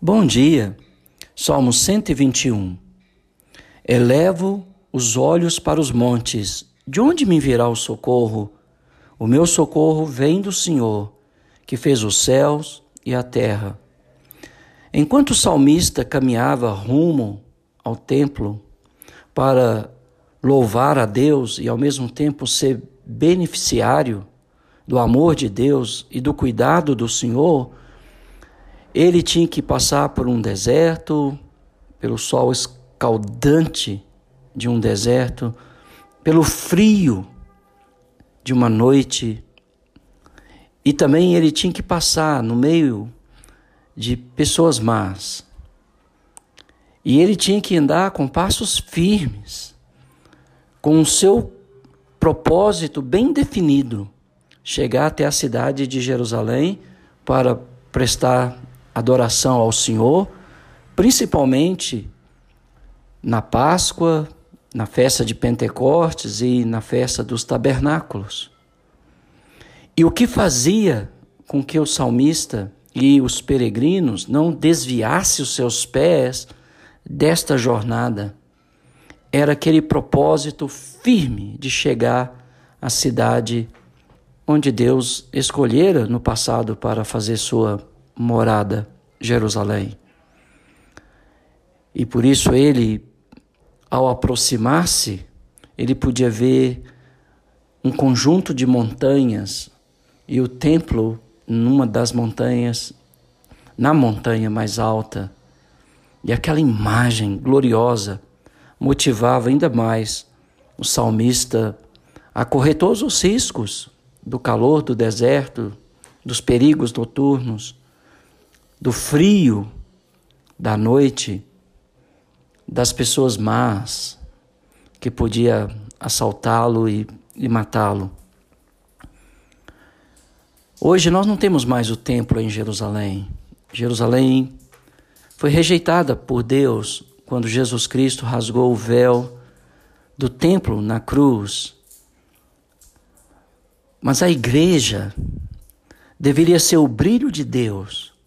Bom dia, Salmo 121. Elevo os olhos para os montes, de onde me virá o socorro? O meu socorro vem do Senhor, que fez os céus e a terra. Enquanto o salmista caminhava rumo ao templo para louvar a Deus e ao mesmo tempo ser beneficiário do amor de Deus e do cuidado do Senhor, ele tinha que passar por um deserto, pelo sol escaldante de um deserto, pelo frio de uma noite. E também ele tinha que passar no meio de pessoas más. E ele tinha que andar com passos firmes, com o seu propósito bem definido, chegar até a cidade de Jerusalém para prestar adoração ao Senhor, principalmente na Páscoa, na festa de Pentecostes e na festa dos tabernáculos. E o que fazia com que o salmista e os peregrinos não desviassem os seus pés desta jornada era aquele propósito firme de chegar à cidade onde Deus escolhera no passado para fazer sua morada, Jerusalém. E por isso ele, ao aproximar-se, ele podia ver um conjunto de montanhas e o templo numa das montanhas, na montanha mais alta. E aquela imagem gloriosa motivava ainda mais o salmista a correr todos os riscos do calor do deserto, dos perigos noturnos, do frio da noite, das pessoas más que podia assaltá-lo e, e matá-lo. Hoje nós não temos mais o templo em Jerusalém. Jerusalém foi rejeitada por Deus quando Jesus Cristo rasgou o véu do templo na cruz. Mas a igreja deveria ser o brilho de Deus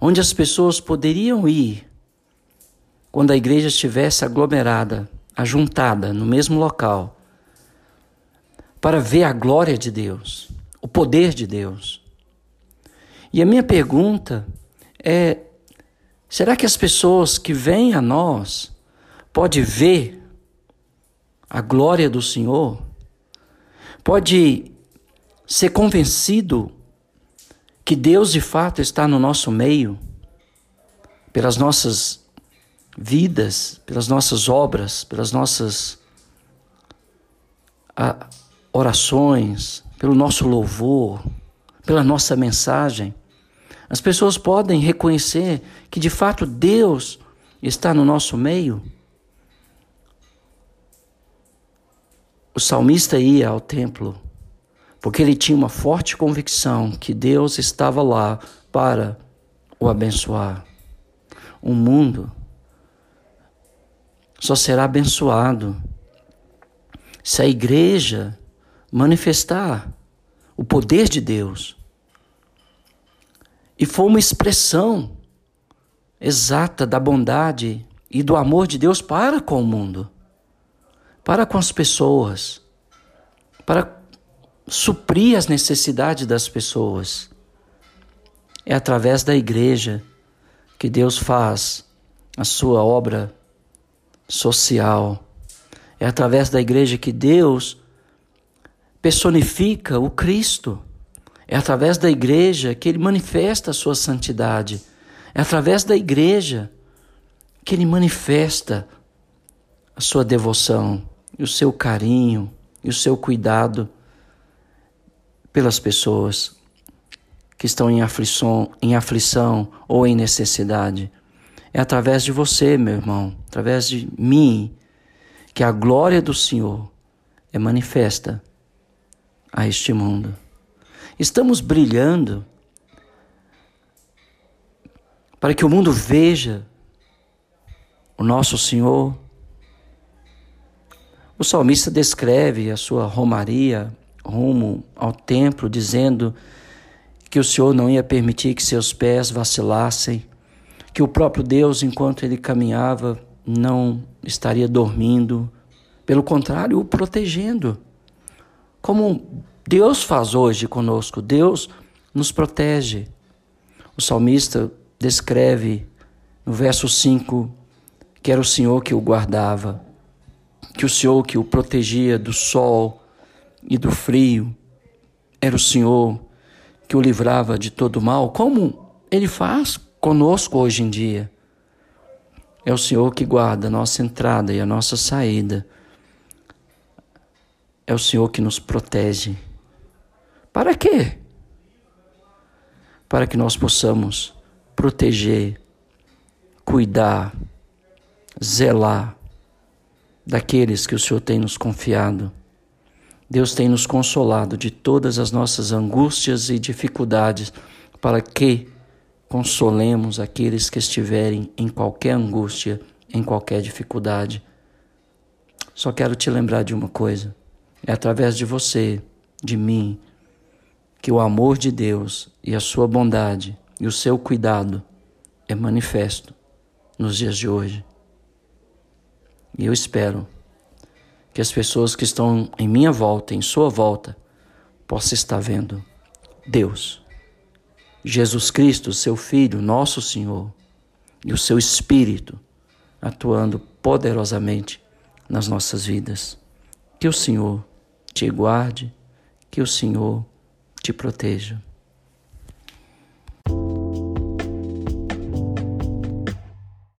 onde as pessoas poderiam ir quando a igreja estivesse aglomerada, ajuntada no mesmo local, para ver a glória de Deus, o poder de Deus. E a minha pergunta é: será que as pessoas que vêm a nós podem ver a glória do Senhor? Pode ser convencido que Deus de fato está no nosso meio, pelas nossas vidas, pelas nossas obras, pelas nossas ah, orações, pelo nosso louvor, pela nossa mensagem. As pessoas podem reconhecer que de fato Deus está no nosso meio. O salmista ia ao templo porque ele tinha uma forte convicção que Deus estava lá para o abençoar. O mundo só será abençoado se a igreja manifestar o poder de Deus e for uma expressão exata da bondade e do amor de Deus para com o mundo, para com as pessoas, para suprir as necessidades das pessoas. É através da igreja que Deus faz a sua obra social. É através da igreja que Deus personifica o Cristo. É através da igreja que ele manifesta a sua santidade. É através da igreja que ele manifesta a sua devoção, e o seu carinho e o seu cuidado pelas pessoas que estão em aflição, em aflição ou em necessidade. É através de você, meu irmão, através de mim, que a glória do Senhor é manifesta a este mundo. Estamos brilhando para que o mundo veja o nosso Senhor. O salmista descreve a sua romaria rumo ao templo, dizendo que o Senhor não ia permitir que seus pés vacilassem, que o próprio Deus, enquanto ele caminhava, não estaria dormindo, pelo contrário, o protegendo. Como Deus faz hoje conosco, Deus nos protege. O salmista descreve no verso 5 que era o Senhor que o guardava, que o Senhor que o protegia do sol e do frio, era o Senhor que o livrava de todo mal, como ele faz conosco hoje em dia. É o Senhor que guarda a nossa entrada e a nossa saída. É o Senhor que nos protege. Para quê? Para que nós possamos proteger, cuidar, zelar daqueles que o Senhor tem nos confiado. Deus tem nos consolado de todas as nossas angústias e dificuldades, para que consolemos aqueles que estiverem em qualquer angústia, em qualquer dificuldade. Só quero te lembrar de uma coisa: é através de você, de mim, que o amor de Deus e a sua bondade e o seu cuidado é manifesto nos dias de hoje. E eu espero que as pessoas que estão em minha volta, em sua volta, possam estar vendo Deus Jesus Cristo, seu Filho, nosso Senhor, e o seu Espírito atuando poderosamente nas nossas vidas. Que o Senhor te guarde, que o Senhor te proteja.